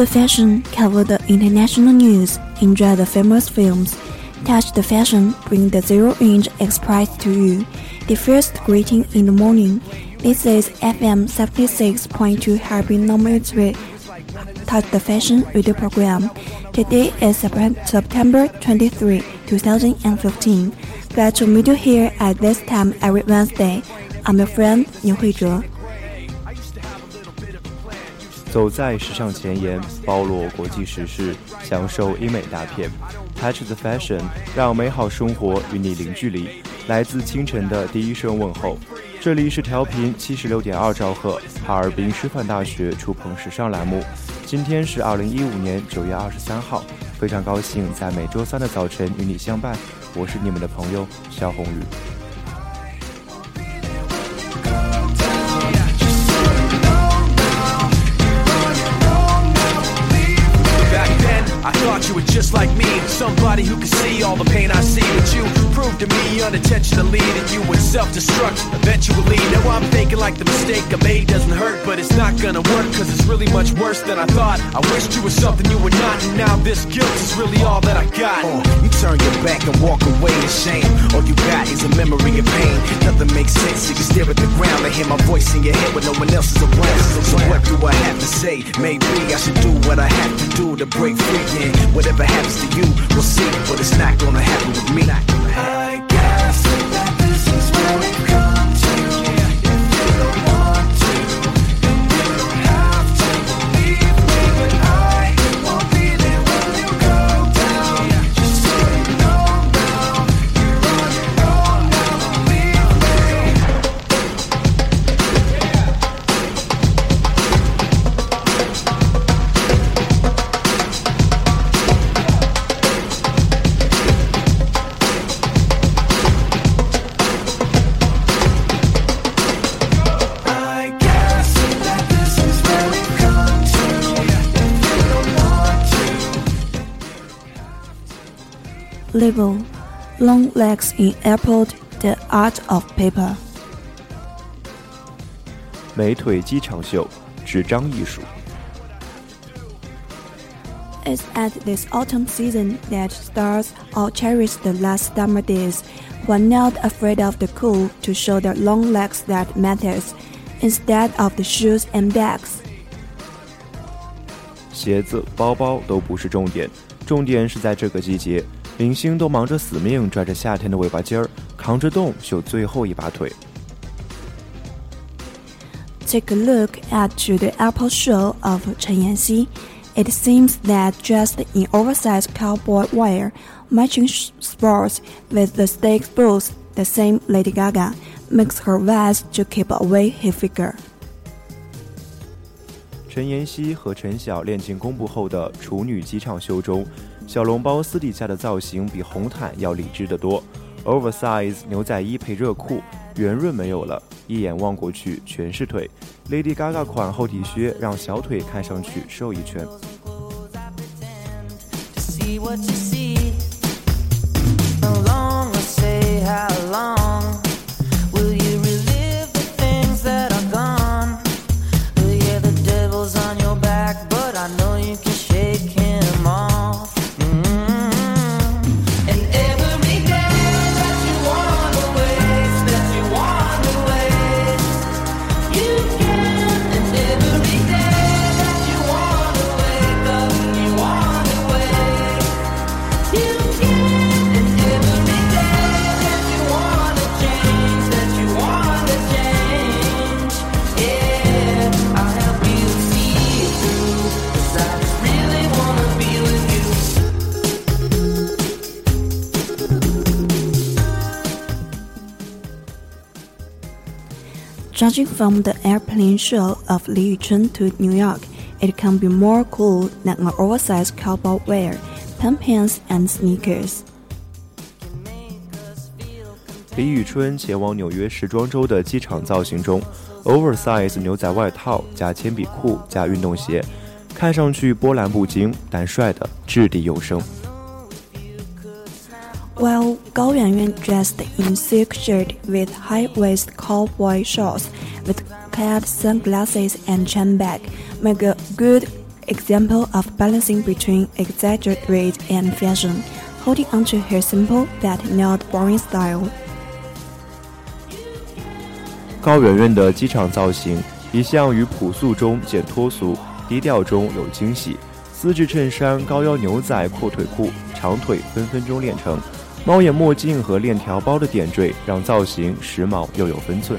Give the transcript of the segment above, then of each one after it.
the Fashion cover the international news, enjoy the famous films. Touch the Fashion bring the Zero Inch Express to you. The first greeting in the morning. This is FM 76.2 Harbin number 3. Touch the Fashion radio program. Today is September 23, 2015. Glad to meet you here at this time every Wednesday. I'm your friend, Niu Huizhe. 走在时尚前沿，包罗国际时事，享受英美大片，Touch the fashion，让美好生活与你零距离。来自清晨的第一声问候，这里是调频七十六点二兆赫，哈尔滨师范大学触碰时尚栏目。今天是二零一五年九月二十三号，非常高兴在每周三的早晨与你相伴。我是你们的朋友肖红宇。Just like me, somebody who could see all the pain I see. But you proved to me unintentionally that you would self-destruct eventually. Now I'm thinking like the mistake I made doesn't hurt, but it's not gonna work cause it's really much worse than I thought. I wished you were something you were not, and now this guilt is really all that I got. Uh, you turn your back and walk away in shame. All you got is a memory of pain. Nothing makes sense. You can stare at the ground and hear my voice in your head when no one else is around. So what do I have to say? Maybe I should do what I have to do to break free. Whatever happens to you, we'll see. But it's not gonna happen with me. Label Long Legs in Airport The Art of Paper 美腿机场秀，纸张艺术。It's at this autumn season that stars all cherish the last summer days, who are not afraid of the cold to show their long legs that matters, instead of the shoes and bags. 鞋子、包包都不是重点，重点是在这个季节， 明星都忙着死命拽着夏天的尾巴尖儿，扛着冻秀最后一把腿。 take a look at to the Apple show of Chen Yanxi. It seems that dressed in oversized cowboy wear, matching sports with the stakes boots, the same Lady Gaga, makes her vest to keep away her figure. 陈妍希和陈晓恋情公布后的处女机场秀中， 小笼包私底下的造型比红毯要理智得多。Oversize 牛仔衣配热裤，圆润没有了，一眼望过去全是腿。Lady Gaga 款厚底靴让小腿看上去瘦一圈。Judging from the airplane show of Li Yuchun to New York, it can be more cool than an oversized cowboy wear, pants and sneakers. 李宇春前往纽约时装周的机场造型中，oversize 牛仔外套加铅笔裤加运动鞋，看上去波澜不惊，但帅的掷地有声。 while Gao Yuanyuan dressed in silk shirt with high-waist cowboy shorts with cat sunglasses and chain bag, make a good example of balancing between exaggerate and fashion, holding onto her simple but not boring style. 高圆圆的机场造型一向于朴素中见脱俗，低调中有惊喜。丝质衬衫、高腰牛仔阔腿裤，长腿分分钟练成。 猫眼墨镜和链条包的点缀，让造型时髦又有分寸。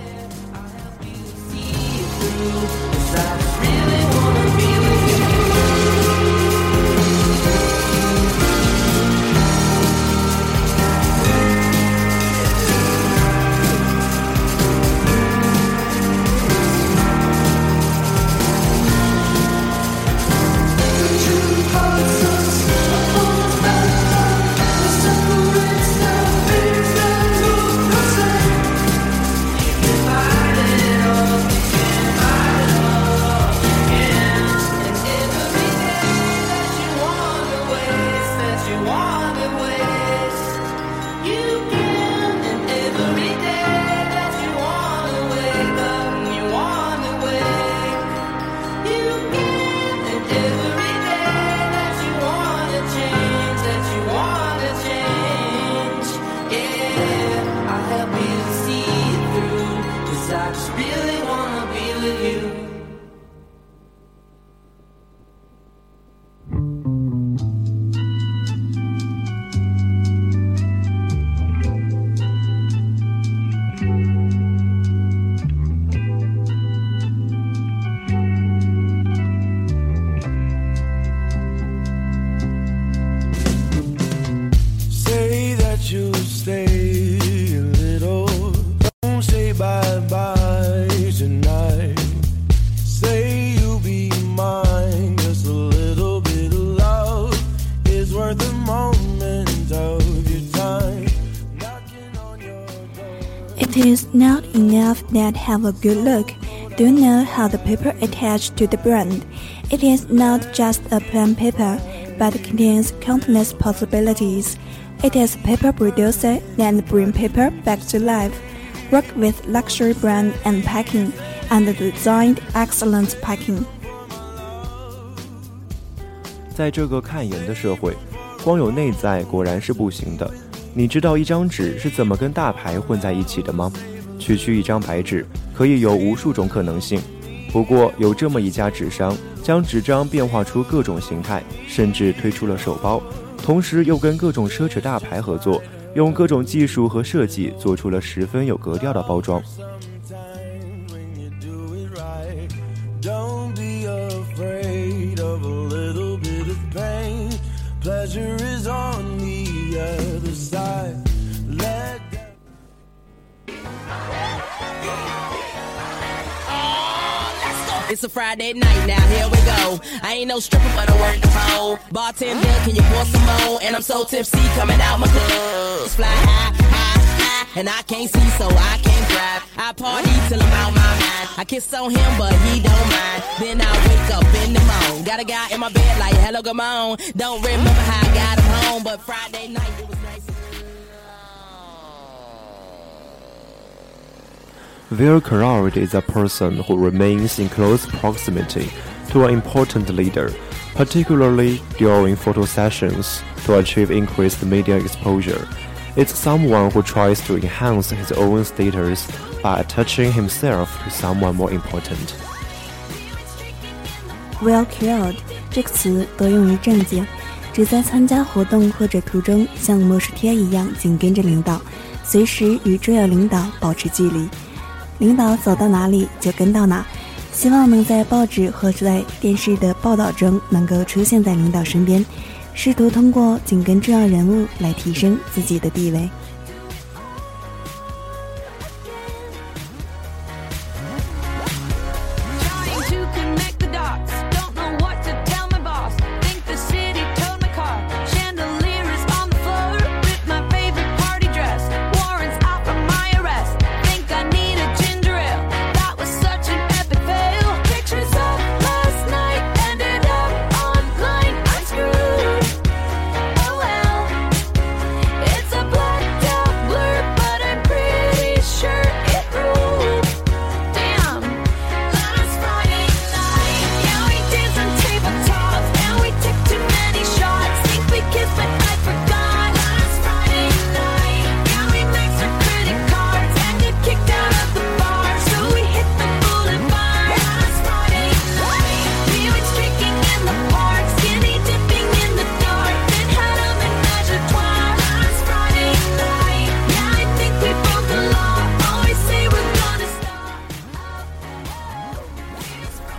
that have a good look do know how the paper attached to the brand. It is not just a plain paper, but contains countless possibilities. It is a paper producer that bring paper back to life, work with luxury brand and packing, and designed excellent packing. 在这个看颜的社会，光有内在果然是不行的。你知道一张纸是怎么跟大牌混在一起的吗？ 区区一张白纸，可以有无数种可能性。不过有这么一家纸商，将纸张变化出各种形态，甚至推出了手包，同时又跟各种奢侈大牌合作，用各种技术和设计做出了十分有格调的包装。It's a Friday night now, here we go. I ain't no stripper, but I work the pole. Bartender, can you pour some more? And I'm so tipsy coming out my club. Fly high, high, high, and I can't see, so I can't drive. I party till I'm out my mind. I kiss on him, but he don't mind. Then I wake up in the morning. Got a guy in my bed like, hello, come on. Don't remember how I got him home, but Friday night it was nice. Very crowd is a person who remains in close proximity to an important leader, particularly during photo sessions, to achieve increased media exposure. It's someone who tries to enhance his own status by attaching himself to someone more important. Well crowd 这个词多用于政界，指在参加活动或者途中像模式贴一样紧跟着领导，随时与重要领导保持距离。 领导走到哪里就跟到哪，希望能在报纸或者在电视的报道中能够出现在领导身边，试图通过紧跟重要人物来提升自己的地位。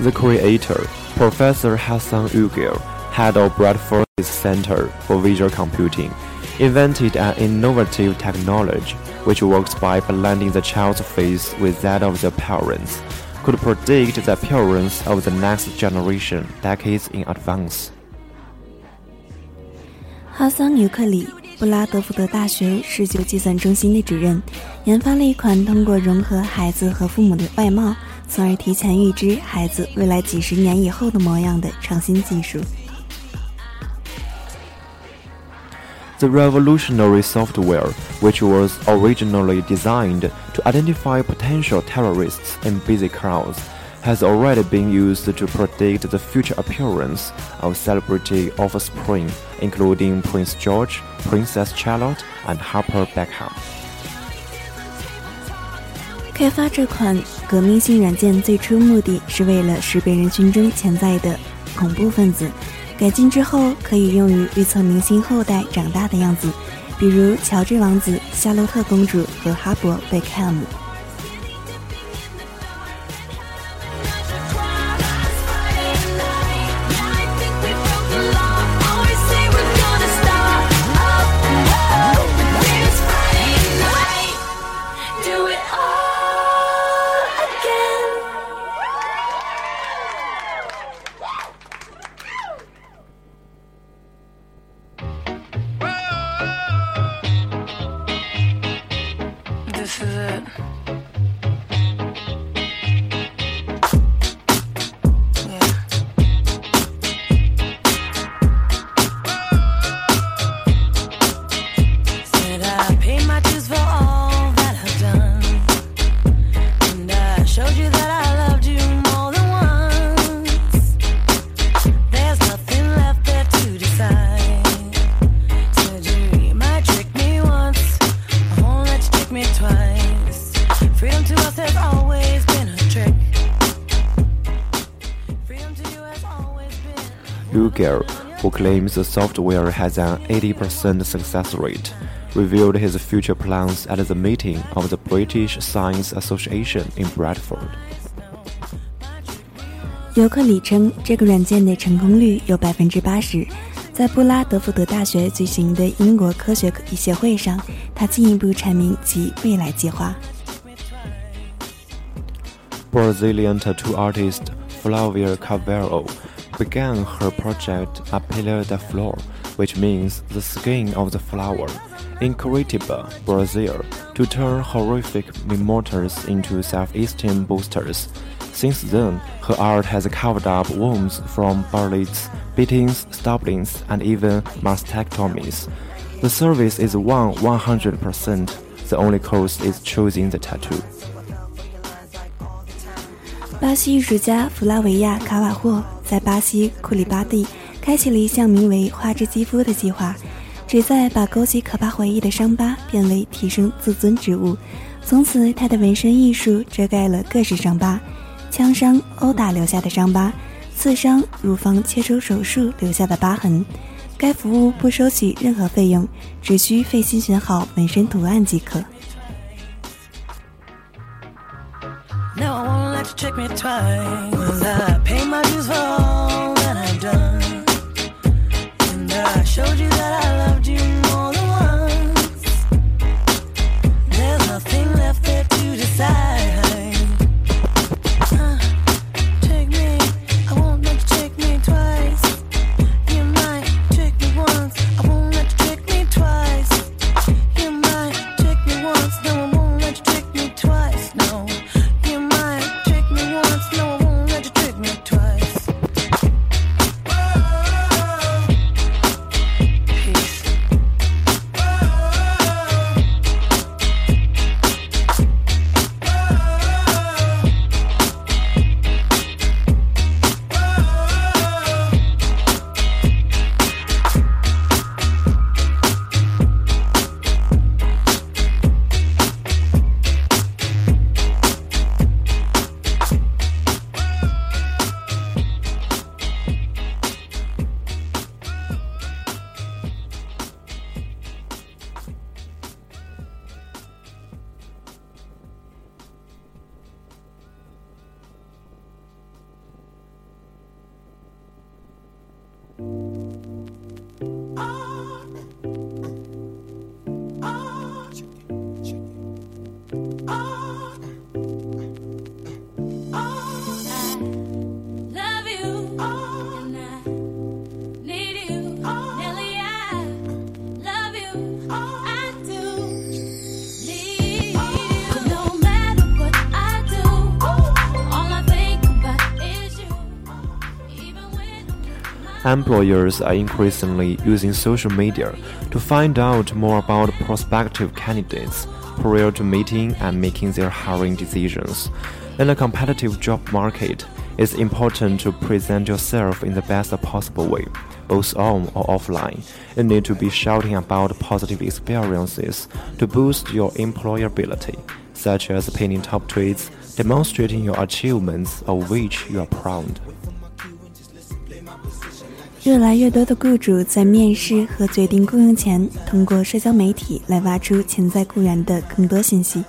The creator, Professor Hassan Ugail, head of Bradford's Center for Visual Computing, invented an innovative technology which works by blending the child's face with that of their parents, could predict the appearance of the next generation decades in advance. 哈桑纽克里布拉德福德大学视觉计算中心的主任研发了一款通过融合孩子和父母的外貌。从而提前预知孩子未来几十年以后的模样的创新技术。 The revolutionary software, which was originally designed to identify potential terrorists in busy crowds, has already been used to predict the future appearance of celebrity offspring, including Prince George, Princess Charlotte, and Harper Beckham. 开发这款革命性软件最初目的是为了识别人群中潜在的恐怖分子，改进之后可以用于预测明星后代长大的样子，比如乔治王子、夏洛特公主和哈勃·贝克汉姆。claims the software has an 80% success rate, revealed his future plans at the meeting of the British Science Association in Bradford. 尤克里称，这个软件的成功率有百分之八十。在布拉德福德大学举行的英国科学协会上，他进一步阐明其未来计划。 Brazilian tattoo artist Flavia Carvalho began her project A Pele da Flor, which means the skin of the flower, in Curitiba, Brazil, to turn horrific mortars into southeastern boosters. Since then, her art has covered up wounds from bullets, beatings, stabbings, and even mastectomies. The service is 100%. The only cost is choosing the tattoo. 巴西艺术家弗拉维亚·卡瓦霍在巴西库里巴蒂开启了一项名为“花之肌肤”的计划，旨在把勾起可怕回忆的伤疤变为提升自尊之物。从此，他的纹身艺术遮盖了各式伤疤：枪伤、殴打留下的伤疤、刺伤、乳房切除手术留下的疤痕。该服务不收取任何费用，只需费心选好纹身图案即可。Let you trick me twice. I pay my dues for all that I've done. And I showed you Employers are increasingly using social media to find out more about prospective candidates prior to meeting and making their hiring decisions. In a competitive job market, it's important to present yourself in the best possible way, both on or offline. You need to be shouting about positive experiences to boost your employability, such as pinning top tweets, demonstrating your achievements of which you are proud. 越来越多的雇主在面试和决定雇佣前，通过社交媒体来挖出潜在雇员的更多信息。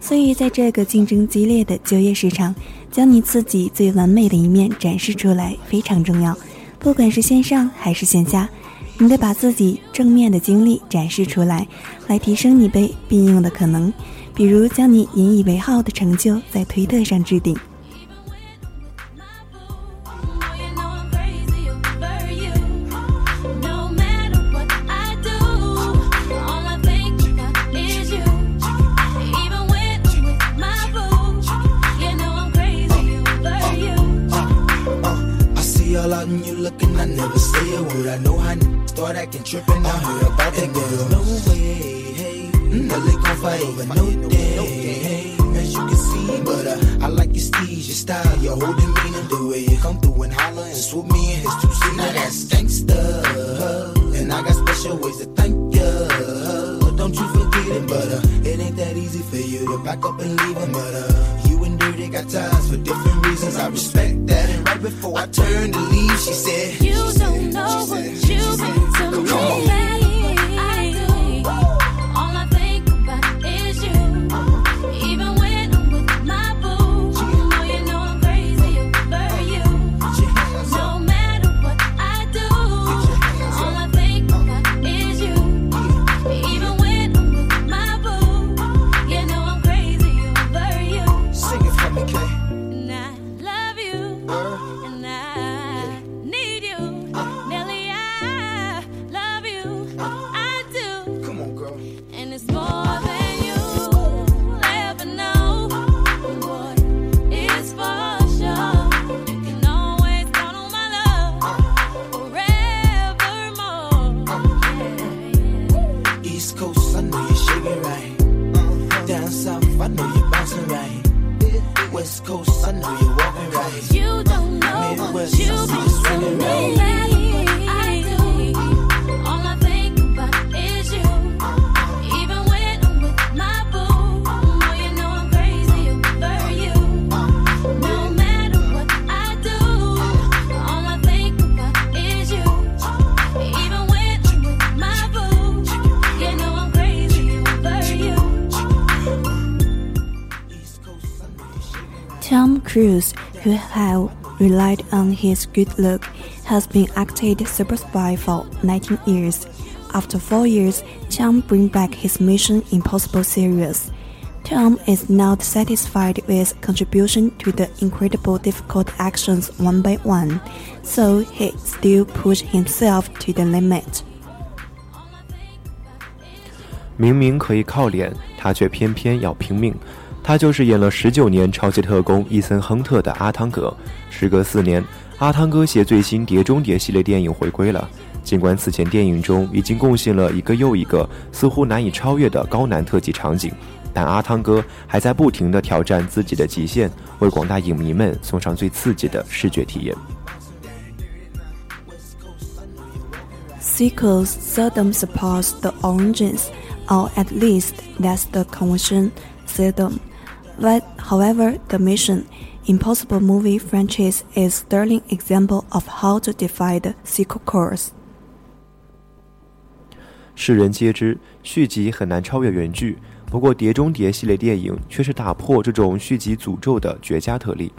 所以，在这个竞争激烈的就业市场，将你自己最完美的一面展示出来非常重要。不管是线上还是线下，你得把自己正面的经历展示出来，来提升你被聘用的可能。比如，将你引以为傲的成就在推特上置顶。Start acting tripping. I heard about that girl. No way, hey. Nelly mm. gon' fight over no Cruise who have relied on his good luck, has been acted super spy for 19 years. After four years, Tom bring back his Mission Impossible series. Tom is not satisfied with contribution to the incredible difficult actions one by one, so he still push himself to the limit. 明明可以靠脸，他却偏偏要拼命。他就是演了十九年超级特工伊森·亨特的阿汤哥。时隔四年，阿汤哥携最新《碟中谍》系列电影回归了。尽管此前电影中已经贡献了一个又一个似乎难以超越的高难特技场景，但阿汤哥还在不停地挑战自己的极限，为广大影迷们送上最刺激的视觉体验。Sequels seldom surpass the origins, or at least that's the convention seldom. However, the Mission Impossible movie franchise is sterling example of how to defy the sequel course. 世人皆知，续集很难超越原剧。不过，《碟中谍》系列电影却是打破这种续集诅咒的绝佳特例。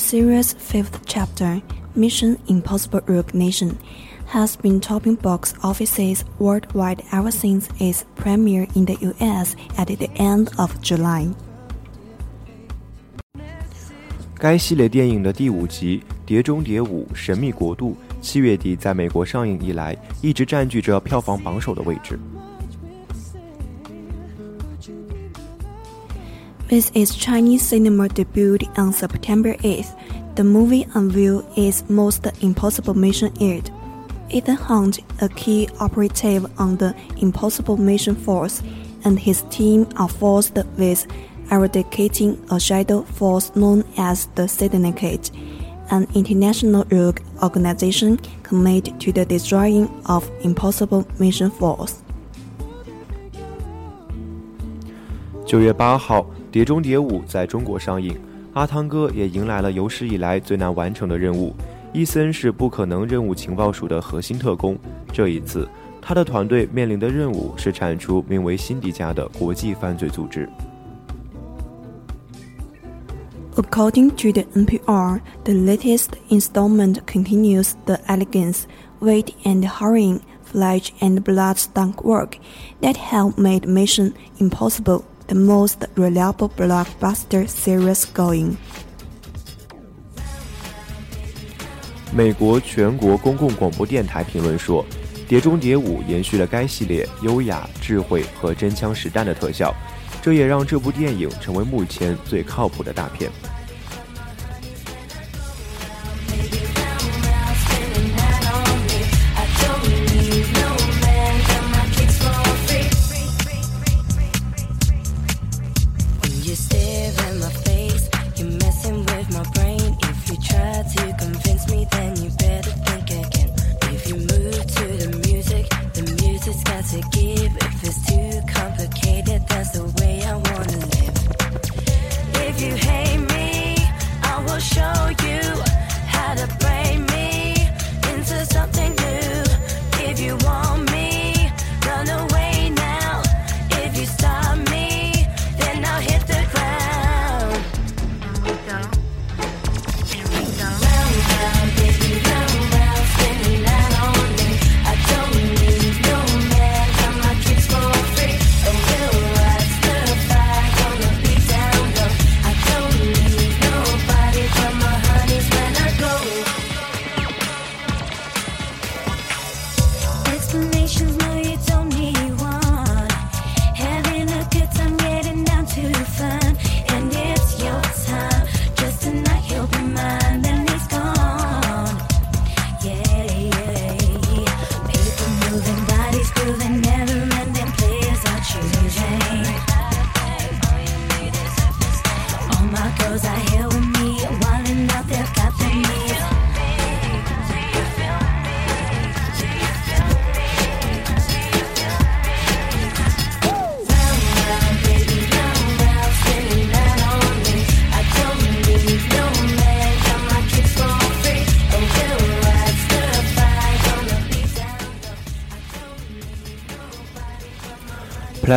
series' fifth chapter, Mission Impossible Rogue Nation, has been topping box offices worldwide ever since its premiere in the US at the end of July. 该系列电影的第五集《碟中谍五：神秘国度》七月底在美国上映以来，一直占据着票房榜首的位置。 With its Chinese cinema debut on September 8th, the movie unveiled its most impossible mission yet. Ethan Hunt, a key operative on the Impossible Mission Force, and his team are forced with eradicating a shadow force known as the Syndicate, an international rogue organization committed to the destroying of Impossible Mission Force. 九月八号，《 碟中谍五》在中国上映，阿汤哥也迎来了有史以来最难完成的任务。伊森是不可能任务情报署的核心特工，这一次 他的团队面临的任务是铲除名为辛迪加的国际犯罪组织。 According to the NPR, the latest installment continues the elegance, weight, and hurrying, flesh and blood stunt work that have made Mission Impossible the most reliable blockbuster series going. 美国全国公共广播电台评论说，《碟中谍五》延续了该系列优雅、智慧和真枪实弹的特效，这也让这部电影成为目前最靠谱的大片。The way moving,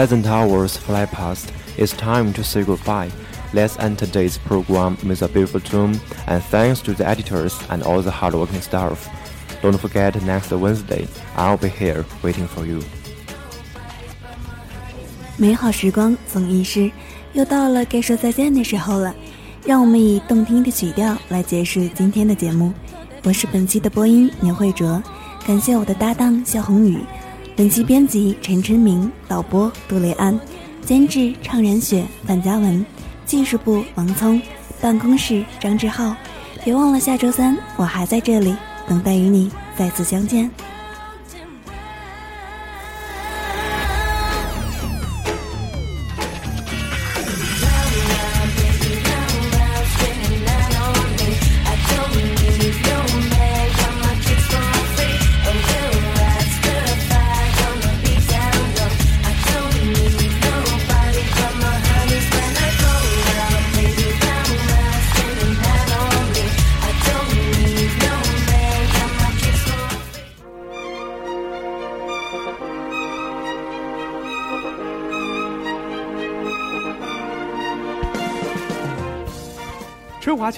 Pleasant hours fly past. It's time to say goodbye. Let's end today's program with a beautiful tune, and thanks to the editors and all the hardworking staff. Don't forget next Wednesday, I'll be here waiting for you. 美好时光总易逝，又到了该说再见的时候了。让我们以动听的曲调来结束今天的节目。我是本期的播音牛慧卓，感谢我的搭档肖宏宇， 本期编辑陈春明，导播杜雷安，监制畅然雪、范嘉文，技术部王聪，办公室张志浩。别忘了下周三我还在这里，等待与你再次相见。《